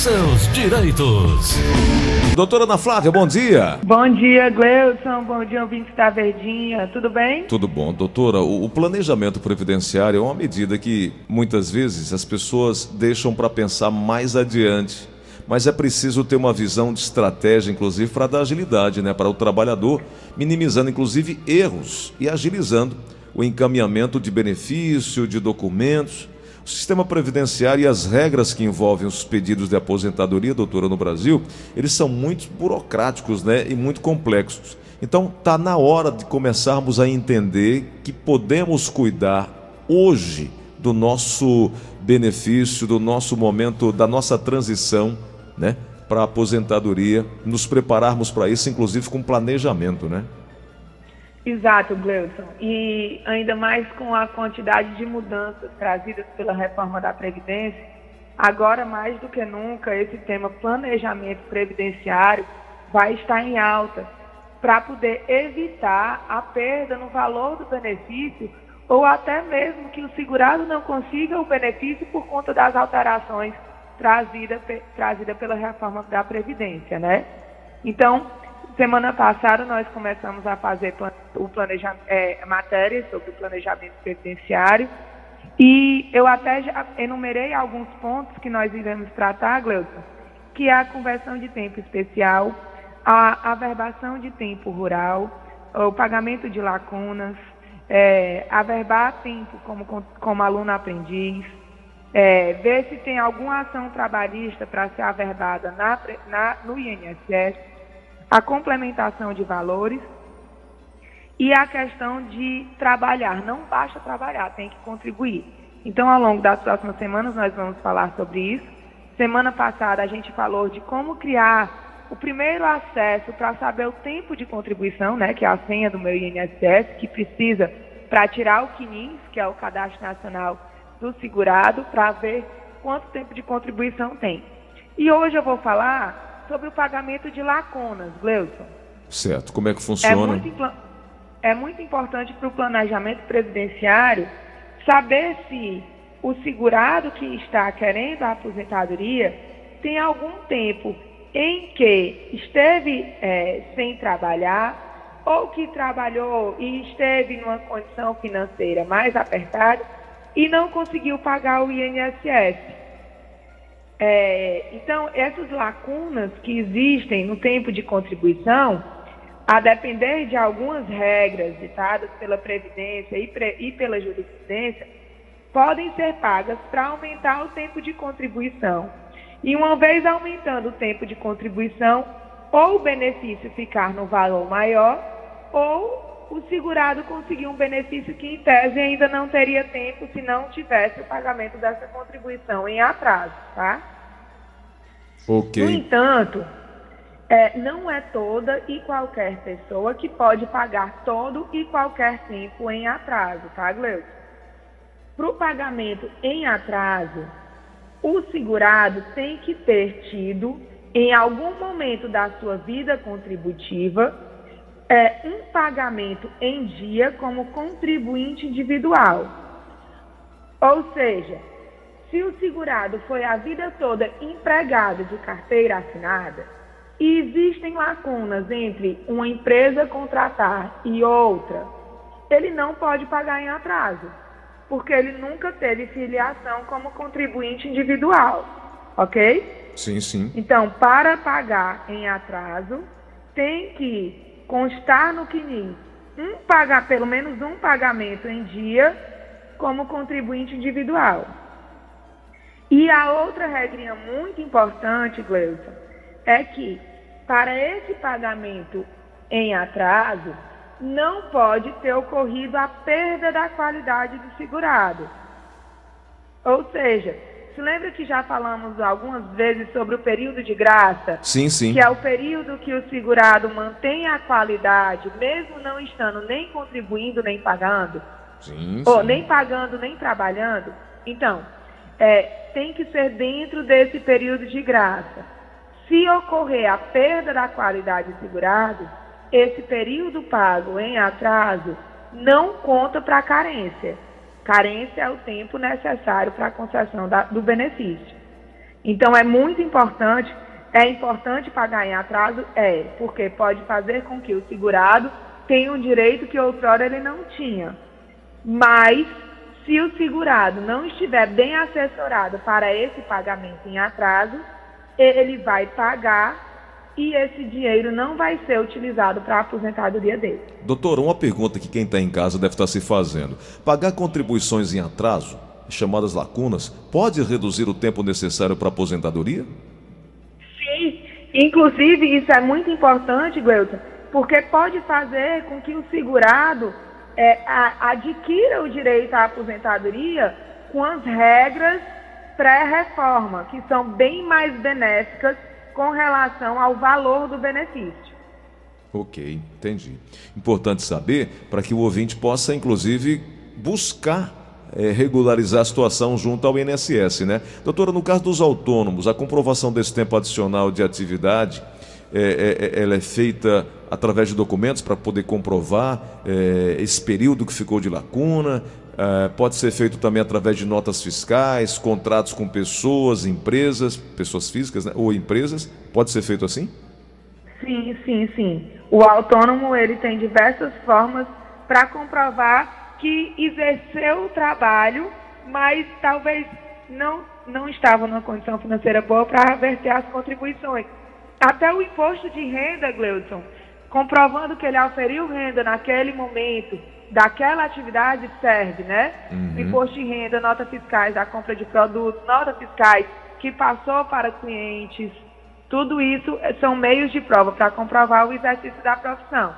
seus direitos. Doutora Ana Flávia, bom dia. Bom dia, Gleudson. Bom dia, ouvinte da Verdinha. Tudo bem? Tudo bom. Doutora, o planejamento previdenciário é uma medida que muitas vezes as pessoas deixam para pensar mais adiante. Mas é preciso ter uma visão de estratégia, inclusive, para dar agilidade né, para o trabalhador, minimizando, inclusive, erros e agilizando o encaminhamento de benefício, de documentos. Sistema previdenciário e as regras que envolvem os pedidos de aposentadoria, doutora, no Brasil, eles são muito burocráticos né, e muito complexos. Então, está na hora de começarmos a entender que podemos cuidar hoje do nosso benefício, do nosso momento, da nossa transição né, para a aposentadoria, nos prepararmos para isso, inclusive com planejamento, né? Exato, Gleudson. E ainda mais com a quantidade de mudanças trazidas pela reforma da Previdência, agora mais do que nunca esse tema planejamento previdenciário vai estar em alta para poder evitar a perda no valor do benefício ou até mesmo que o segurado não consiga o benefício por conta das alterações trazidas trazida pela reforma da Previdência, né? Então, Semana passada nós começamos a fazer o planejamento, é, matérias sobre o planejamento previdenciário e eu até já enumerei alguns pontos que nós iremos tratar, Gleuton, que é a conversão de tempo especial, a averbação de tempo rural, o pagamento de lacunas, é, averbar tempo como, como aluno aprendiz, é, ver se tem alguma ação trabalhista para ser averbada na, na, no INSS, a complementação de valores e a questão de trabalhar. Não basta trabalhar, tem que contribuir. Então, ao longo das próximas semanas, nós vamos falar sobre isso. Semana passada, a gente falou de como criar o primeiro acesso para saber o tempo de contribuição, né, que é a senha do meu INSS, que precisa para tirar o CNIS, que é o Cadastro Nacional do Segurado, para ver quanto tempo de contribuição tem. E hoje eu vou falar sobre o pagamento de lacunas, Gleuton. Certo. Como é que funciona? É muito, é muito importante para o planejamento previdenciário saber se o segurado que está querendo a aposentadoria tem algum tempo em que esteve é, sem trabalhar ou que trabalhou e esteve numa condição financeira mais apertada e não conseguiu pagar o INSS. É, então, essas lacunas que existem no tempo de contribuição, a depender de algumas regras ditadas pela Previdência e, pre, e pela jurisprudência, podem ser pagas para aumentar o tempo de contribuição. E uma vez aumentando o tempo de contribuição, ou o benefício ficar no valor maior, ou o segurado conseguir um benefício que, em tese, ainda não teria tempo se não tivesse o pagamento dessa contribuição em atraso, tá? Ok. No entanto, é, não é toda e qualquer pessoa que pode pagar todo e qualquer tempo em atraso, tá, Gleuton? Para o pagamento em atraso, o segurado tem que ter tido, em algum momento da sua vida contributiva, é, um pagamento em dia como contribuinte individual. Ou seja, se o segurado foi a vida toda empregado de carteira assinada e existem lacunas entre uma empresa contratar e outra, ele não pode pagar em atraso, porque ele nunca teve filiação como contribuinte individual, ok? Sim, sim. Então, para pagar em atraso, tem que constar no CNIS um pagar, pelo menos um pagamento em dia como contribuinte individual. E a outra regrinha muito importante, Gleuton, é que para esse pagamento em atraso, não pode ter ocorrido a perda da qualidade do segurado. Ou seja, se lembra que já falamos algumas vezes sobre o período de graça? Sim, sim. Que é o período que o segurado mantém a qualidade, mesmo não estando nem contribuindo nem pagando? Sim, ou sim. nem pagando nem trabalhando? Então, é, tem que ser dentro desse período de graça. Se ocorrer a perda da qualidade segurada, esse período pago em atraso não conta para carência. Carência é o tempo necessário para a concessão da, do benefício. Então é muito importante, é importante pagar em atraso? É, porque pode fazer com que o segurado tenha um direito que outrora ele não tinha. Mas se o segurado não estiver bem assessorado para esse pagamento em atraso, ele vai pagar e esse dinheiro não vai ser utilizado para a aposentadoria dele. Doutora, uma pergunta que quem está em casa deve estar tá se fazendo. Pagar contribuições em atraso, chamadas lacunas, pode reduzir o tempo necessário para a aposentadoria? Sim, inclusive isso é muito importante, Gleuton, porque pode fazer com que o segurado é, a, adquira o direito à aposentadoria com as regras pré-reforma, que são bem mais benéficas com relação ao valor do benefício. Ok, entendi. Importante saber para que o ouvinte possa, inclusive, buscar é, regularizar a situação junto ao INSS, né? Doutora, no caso dos autônomos, a comprovação desse tempo adicional de atividade, é, é, ela é feita através de documentos para poder comprovar esse período que ficou de lacuna, Uh, pode ser feito também através de notas fiscais, contratos com pessoas, empresas, pessoas físicas né? ou empresas. Pode ser feito assim? Sim, sim, sim. O autônomo ele tem diversas formas para comprovar que exerceu o trabalho, mas talvez não, não estava numa condição financeira boa para reverter as contribuições. Até o imposto de renda, Gleudson, comprovando que ele auferiu renda naquele momento, daquela atividade serve, né? Uhum. Imposto de renda, notas fiscais da compra de produtos, notas fiscais que passou para clientes, tudo isso são meios de prova para comprovar o exercício da profissão,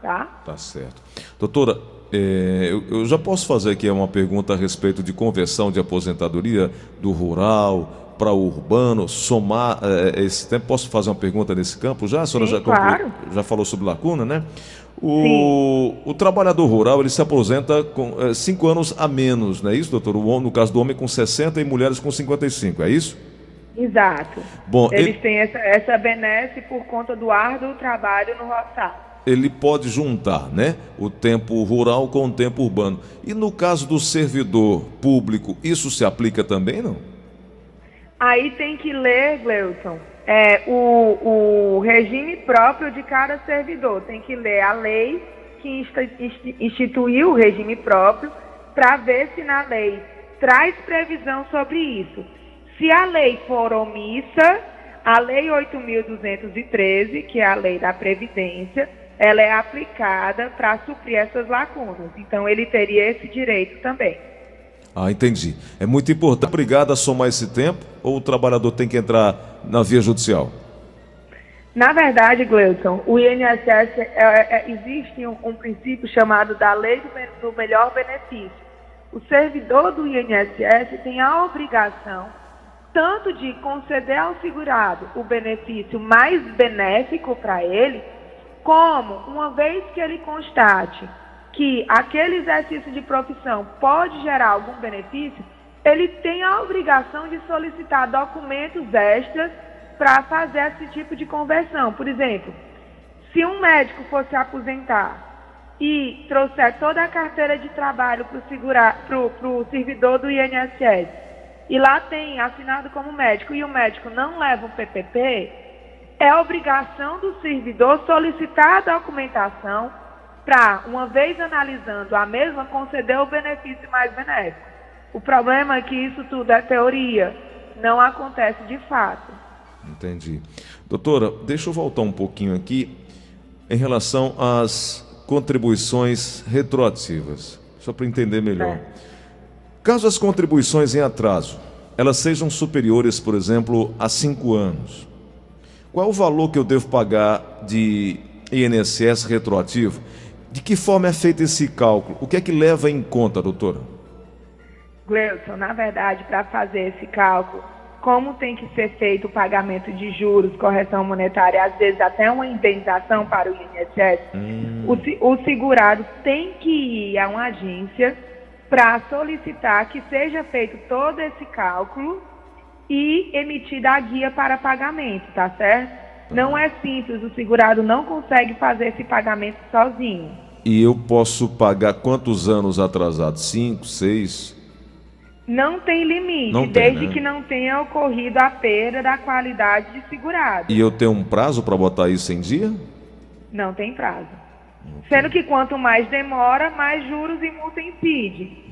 tá? Tá certo. Doutora, é, eu, eu, já posso fazer aqui uma pergunta a respeito de conversão de aposentadoria do rural para o urbano, somar é, esse tempo. Posso fazer uma pergunta nesse campo já? A senhora Sim, já, claro. já falou sobre lacuna, né? O, o, trabalhador rural ele se aposenta com é, cinco anos a menos, não é isso, doutor? O, no caso do homem com 60 e mulheres com 55, é isso? Exato. Bom, Eles ele... têm essa, essa benesse por conta do árduo trabalho no roçado. Ele pode juntar, né, o tempo rural com o tempo urbano. E no caso do servidor público, isso se aplica também, não? Aí tem que ler, Gleuton, é, o, o regime próprio de cada servidor. Tem que ler a lei que instituiu o regime próprio para ver se na lei traz previsão sobre isso. Se a lei for omissa, a lei 8.213, que é a lei da Previdência, ela é aplicada para suprir essas lacunas. Então, ele teria esse direito também. Ah, entendi. É muito importante. Obrigado a somar esse tempo ou o trabalhador tem que entrar na via judicial? Na verdade, Gleudson, o INSS é, é, existe um, um, princípio chamado da lei do, do melhor benefício. O servidor do INSS tem a obrigação tanto de conceder ao segurado o benefício mais benéfico para ele, como, uma vez que ele constate que aquele exercício de profissão pode gerar algum benefício, ele tem a obrigação de solicitar documentos extras para fazer esse tipo de conversão. Por exemplo, se um médico fosse aposentar e trouxer toda a carteira de trabalho para o servidor do INSS, e lá tem assinado como médico, e o médico não leva o PPP, é obrigação do servidor solicitar a documentação para, uma vez analisando a mesma, conceder o benefício mais benéfico. O problema é que isso tudo é teoria, não acontece de fato. Entendi. Doutora, deixa eu voltar um pouquinho aqui em relação às contribuições retroativas, só para entender melhor. É. Caso as contribuições em atraso, elas sejam superiores, por exemplo, a cinco anos, qual é o valor que eu devo pagar de INSS retroativo? De que forma é feito esse cálculo? O que é que leva em conta, doutora? Gleuson, na verdade, para fazer esse cálculo, como tem que ser feito o pagamento de juros, correção monetária, às vezes até uma indenização para o INSS, hum. o, o segurado tem que ir a uma agência para solicitar que seja feito todo esse cálculo e emitida a guia para pagamento, tá certo? Não é simples, o segurado não consegue fazer esse pagamento sozinho e eu posso pagar quantos anos atrasados? Cinco, seis? Não tem limite, Não tem, desde né? que não tenha ocorrido a perda da qualidade de segurado. E eu tenho um prazo para botar isso em dia? Não tem prazo. Sendo que quanto mais demora, mais juros e multa incide.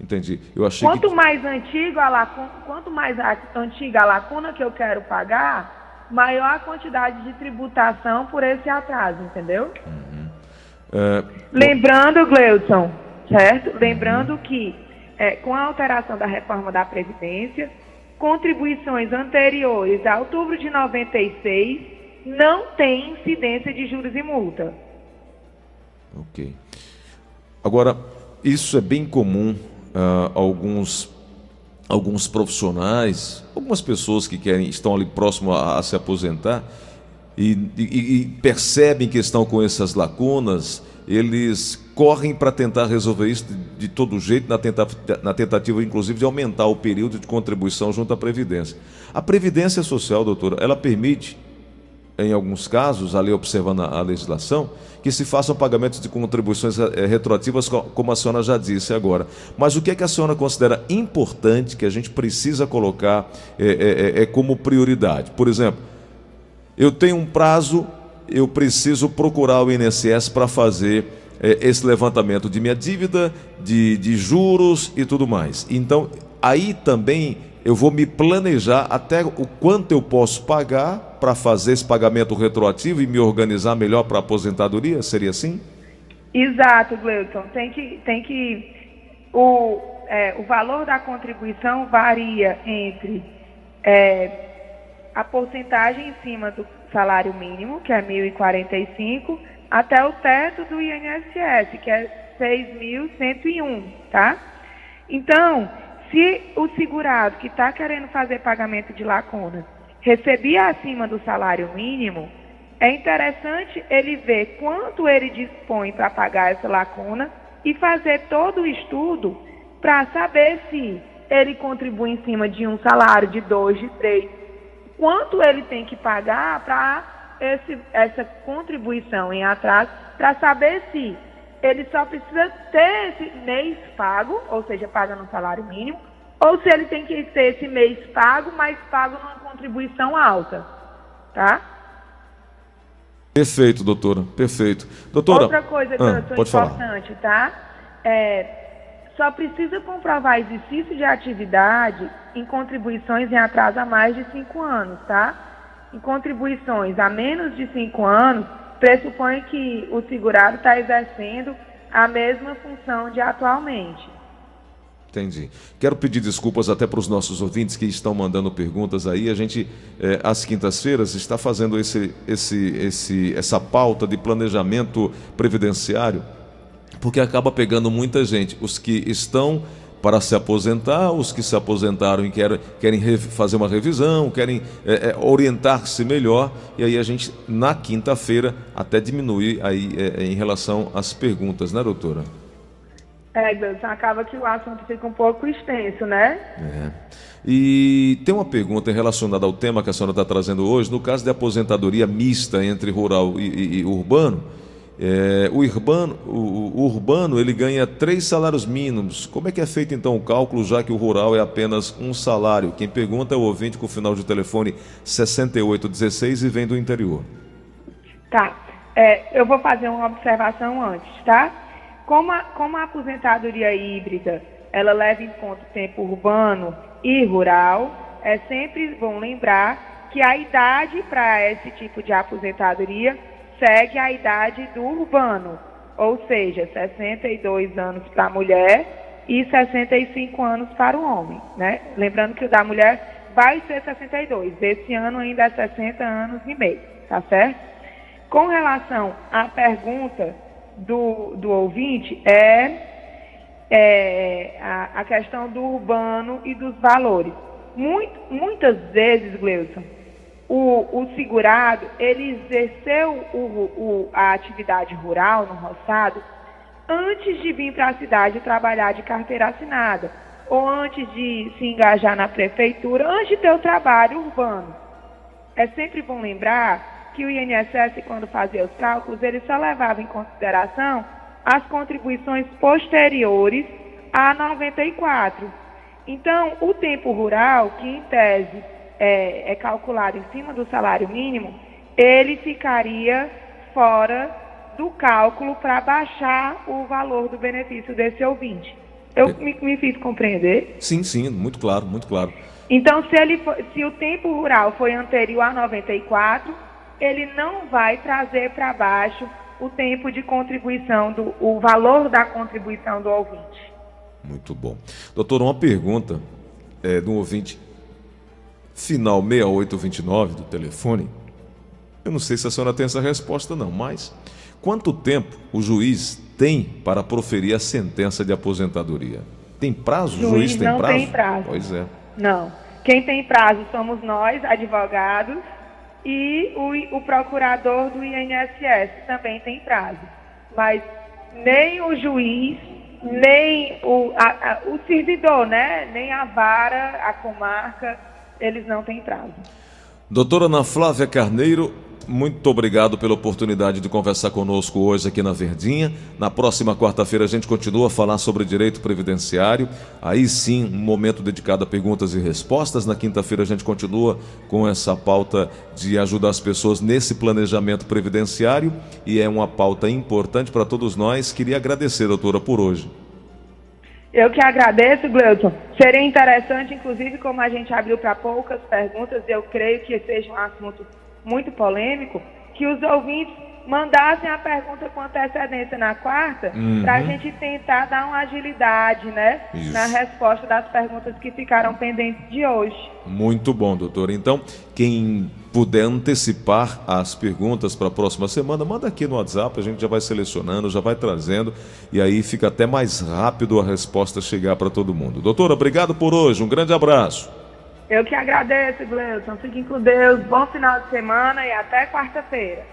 Entendi. Eu achei Quanto que. mais antigo a lacuna, quanto mais antiga a lacuna que eu quero pagar, maior a quantidade de tributação por esse atraso, entendeu? É, Lembrando, Gleudson, certo? Lembrando que é, com a alteração da reforma da Previdência, contribuições anteriores a outubro de 96 não tem incidência de juros e multa. Ok. Agora, isso é bem comum a alguns alguns profissionais, algumas pessoas que querem estão ali próximo a, a se aposentar e, e- e percebem que estão com essas lacunas, eles correm para tentar resolver isso de, de todo jeito, na, tenta- na tentativa, inclusive, de aumentar o período de contribuição junto à Previdência. A Previdência Social, doutora, ela permite em alguns casos, ali observando a, a legislação, que se façam pagamentos de contribuições eh, retroativas, co- como a senhora já disse agora. Mas o que é que a senhora considera importante, que a gente precisa colocar eh, eh, eh, como prioridade? Por exemplo, eu tenho um prazo, eu preciso procurar o INSS para fazer eh, esse levantamento de minha dívida, de, de juros e tudo mais. Então, aí também eu vou me planejar até o quanto eu posso pagar para fazer esse pagamento retroativo e me organizar melhor para a aposentadoria? Seria assim? Exato, Gleuton. Tem que, tem que o, é, o valor da contribuição varia entre é, a porcentagem em cima do salário mínimo, que é 1.045, até o teto do INSS, que é 6.101, tá? Então, se o segurado que está querendo fazer pagamento de lacuna recebia acima do salário mínimo, é interessante ele ver quanto ele dispõe para pagar essa lacuna e fazer todo o estudo para saber se ele contribui em cima de um salário de dois, de três, quanto ele tem que pagar para essa contribuição em atraso, para saber se ele só precisa ter esse mês pago, ou seja, paga no salário mínimo, ou se ele tem que ter esse mês pago, mas pago numa contribuição alta, tá? Perfeito, doutora. Perfeito. Doutora. Outra coisa que ah, eu pode falar. importante, tá? É, só precisa comprovar exercício de atividade em contribuições em atraso a mais de cinco anos, tá? Em contribuições a menos de cinco anos, pressupõe que o segurado está exercendo a mesma função de atualmente. Entendi. Quero pedir desculpas até para os nossos ouvintes que estão mandando perguntas aí. A gente, eh, às quintas-feiras, está fazendo esse, esse, esse, essa pauta de planejamento previdenciário, porque acaba pegando muita gente. Os que estão para se aposentar, os que se aposentaram e querem, querem fazer uma revisão, querem eh, eh, orientar-se melhor, e aí a gente, na quinta-feira, até diminui aí eh, em relação às perguntas, né, doutora? É, Gleison, acaba que o assunto fica um pouco extenso, né? É. E tem uma pergunta relacionada ao tema que a senhora está trazendo hoje, no caso de aposentadoria mista entre rural e, e- e urbano. É, o, urbano o, o urbano ele ganha três salários mínimos. Como é que é feito então o cálculo, já que o rural é apenas um salário? Quem pergunta é o ouvinte com o final de telefone 6816 e vem do interior. Tá. É, eu vou fazer uma observação antes, tá? Como a, como a aposentadoria híbrida, ela leva em conta o tempo urbano e rural, é sempre bom lembrar que a idade para esse tipo de aposentadoria segue a idade do urbano, ou seja, 62 anos para a mulher e 65 anos para o homem, né? Lembrando que o da mulher vai ser 62, esse ano ainda é 60 anos e meio, tá certo? Com relação à pergunta do, do ouvinte, é, é a, a questão do urbano e dos valores. Muito, muitas vezes, Gleuson, o, o segurado, ele exerceu o, o, a atividade rural no roçado antes de vir para a cidade trabalhar de carteira assinada, ou antes de se engajar na prefeitura, antes de ter o trabalho urbano. É sempre bom lembrar que o INSS, quando fazia os cálculos, ele só levava em consideração as contribuições posteriores a 94. Então, o tempo rural, que em tese é, é calculado em cima do salário mínimo, ele ficaria fora do cálculo para baixar o valor do benefício desse ouvinte. Eu é. me, me, fiz compreender? Sim, sim, muito claro, muito claro. Então, se, ele for, se o tempo rural foi anterior a 94, ele não vai trazer para baixo o tempo de contribuição, do, o valor da contribuição do ouvinte. Muito bom. Doutor, uma pergunta é, do ouvinte final 6829 do telefone. Eu não sei se a senhora tem essa resposta, não, mas quanto tempo o juiz tem para proferir a sentença de aposentadoria? Tem prazo? O juiz, juiz tem não prazo? tem prazo. Pois é. Não. Quem tem prazo somos nós, advogados, e o, o procurador do INSS também tem prazo. Mas nem o juiz, nem o, a, a, o servidor, né? nem a vara, a comarca, eles não têm prazo. Doutora Ana Flávia Carneiro, muito obrigado pela oportunidade de conversar conosco hoje aqui na Verdinha. Na próxima quarta-feira a gente continua a falar sobre direito previdenciário. Aí sim, um momento dedicado a perguntas e respostas. Na quinta-feira a gente continua com essa pauta de ajudar as pessoas nesse planejamento previdenciário e é uma pauta importante para todos nós. Queria agradecer, doutora, por hoje. Eu que agradeço, Gleuton. Seria interessante, inclusive, como a gente abriu para poucas perguntas, eu creio que seja um assunto muito polêmico, que os ouvintes mandassem a pergunta com antecedência na quarta, uhum. para a gente tentar dar uma agilidade, né, Isso. na resposta das perguntas que ficaram pendentes de hoje. Muito bom, doutor. Então, quem puder antecipar as perguntas para a próxima semana, manda aqui no WhatsApp, a gente já vai selecionando, já vai trazendo, e aí fica até mais rápido a resposta chegar para todo mundo. Doutor, obrigado por hoje, um grande abraço. Eu que agradeço, Gleison. Fiquem com Deus. Bom final de semana e até quarta-feira.